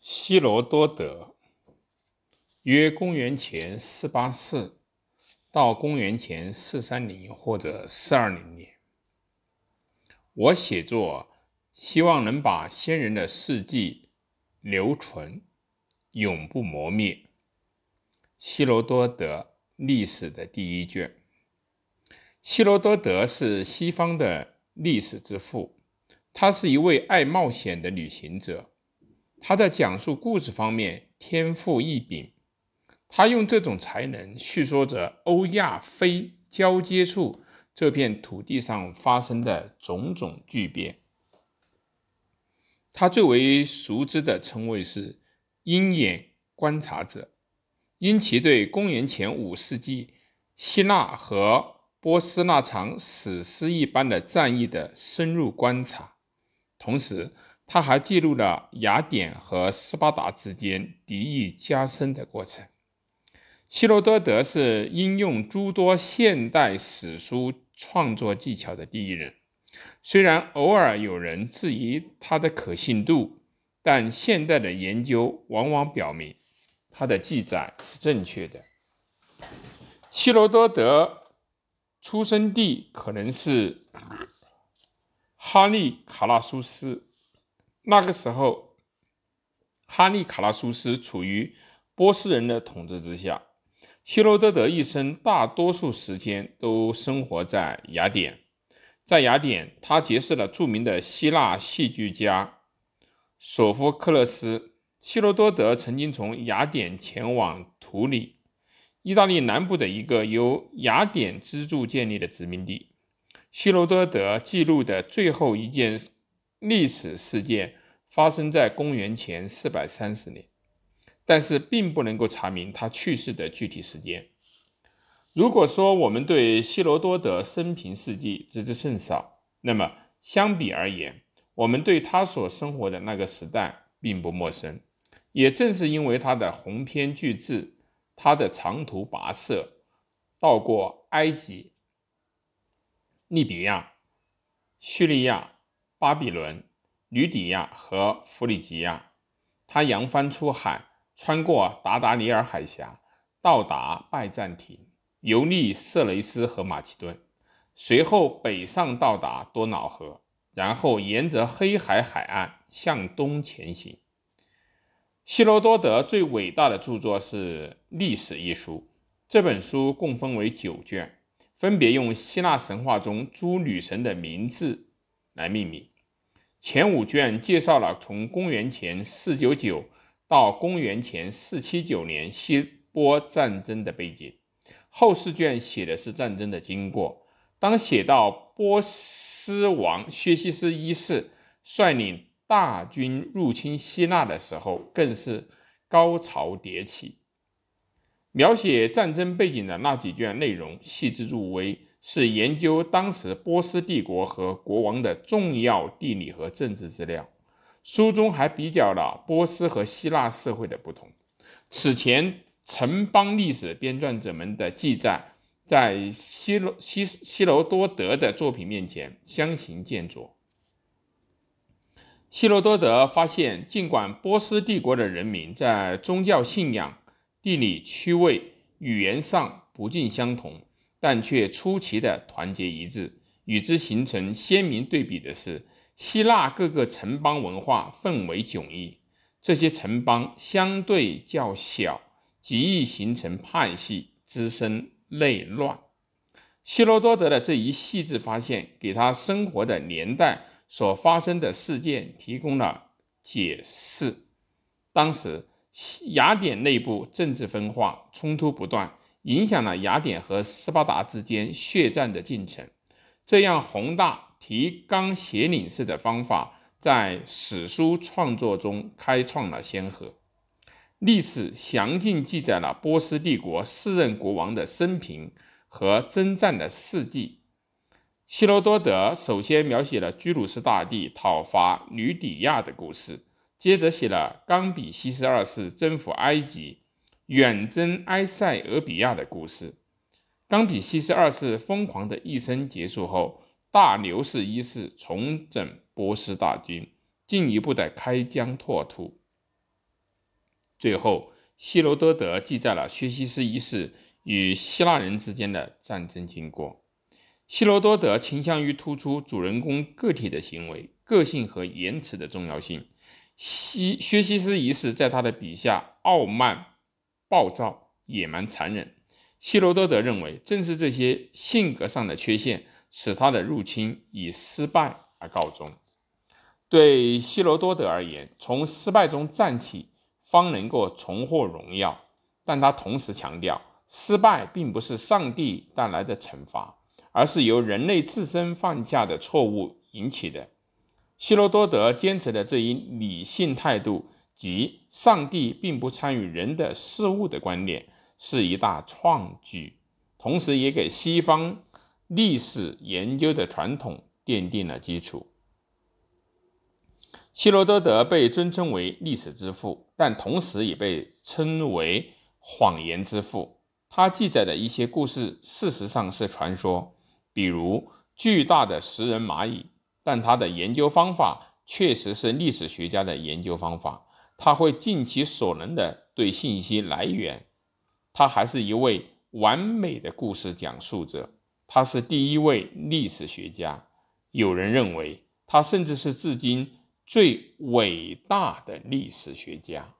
希罗多德，约公元前四八四到公元前四三零或者四二零年。我写作希望能把先人的事迹留存，永不磨灭。希罗多德历史的第一卷。希罗多德是西方的历史之父，他是一位爱冒险的旅行者。他在讲述故事方面天赋异禀，他用这种才能叙说着欧亚非交接处这片土地上发生的种种巨变。他最为熟知的称谓是“鹰眼观察者”，因其对公元前五世纪希腊和波斯那场史诗一般的战役的深入观察，同时。他还记录了雅典和斯巴达之间敌意加深的过程。希罗多德是应用诸多现代史书创作技巧的第一人，虽然偶尔有人质疑他的可信度，但现代的研究往往表明他的记载是正确的。希罗多德出生地可能是哈利卡纳苏斯。那个时候，哈利卡拉苏斯处于波斯人的统治之下。希罗多德一生大多数时间都生活在雅典。在雅典，他结识了著名的希腊戏剧家索福克勒斯。希罗多德曾经从雅典前往图里，意大利南部的一个由雅典资助建立的殖民地。希罗多德记录的最后一件。历史事件发生在公元前四百三十年，但是并不能够查明他去世的具体时间。如果说我们对希罗多德生平事迹知之甚少，那么相比而言，我们对他所生活的那个时代并不陌生。也正是因为他的鸿篇巨制，他的长途跋涉，到过埃及、利比亚、叙利亚。巴比伦、吕底亚和弗里吉亚，他扬帆出海，穿过达达尼尔海峡，到达拜占庭，游历色雷斯和马其顿，随后北上到达多瑙河，然后沿着黑海海岸向东前行。希罗多德最伟大的著作是《历史》一书，这本书共分为九卷，分别用希腊神话中诸女神的名字。来命名。前五卷介绍了从公元前四九九到公元前四七九年希波战争的背景，后四卷写的是战争的经过。当写到波斯王薛西斯一世率领大军入侵希腊的时候，更是高潮迭起。描写战争背景的那几卷内容细致入微。是研究当时波斯帝国和国王的重要地理和政治资料。书中还比较了波斯和希腊社会的不同。此前城邦历史编撰者们的记载，在希罗希希罗多德的作品面前相形见绌。希罗多德发现，尽管波斯帝国的人民在宗教信仰、地理区位、语言上不尽相同。但却出奇的团结一致。与之形成鲜明对比的是，希腊各个城邦文化氛围迥异，这些城邦相对较小，极易形成派系，滋生内乱。希罗多德的这一细致发现，给他生活的年代所发生的事件提供了解释。当时，雅典内部政治分化，冲突不断。影响了雅典和斯巴达之间血战的进程。这样宏大、提纲挈领式的方法，在史书创作中开创了先河。历史详尽记载了波斯帝国四任国王的生平和征战的事迹。希罗多德首先描写了居鲁士大帝讨伐吕底亚的故事，接着写了冈比西斯二世征服埃及。远征埃塞俄比亚的故事。冈比西斯二世疯狂的一生结束后，大流士一世重整波斯大军，进一步的开疆拓土。最后，希罗多德记载了薛西斯一世与希腊人之间的战争经过。希罗多德倾向于突出主人公个体的行为、个性和言辞的重要性。西薛西斯一世在他的笔下傲慢、暴躁、野蛮、残忍。希罗多德认为，正是这些性格上的缺陷，使他的入侵以失败而告终。对希罗多德而言，从失败中站起，方能够重获荣耀。但他同时强调，失败并不是上帝带来的惩罚，而是由人类自身犯下的错误引起的。希罗多德坚持的这一理性态度，即上帝并不参与人的事物的观念，是一大创举，同时也给西方历史研究的传统奠定了基础。希罗多德被尊称为历史之父，但同时也被称为谎言之父。他记载的一些故事，事实上是传说，比如巨大的食人蚂蚁。但他的研究方法确实是历史学家的研究方法，他会尽其所能的对信息来源。他还是一位完美的故事讲述者，他是第一位历史学家。有人认为，他甚至是至今。最伟大的历史学家。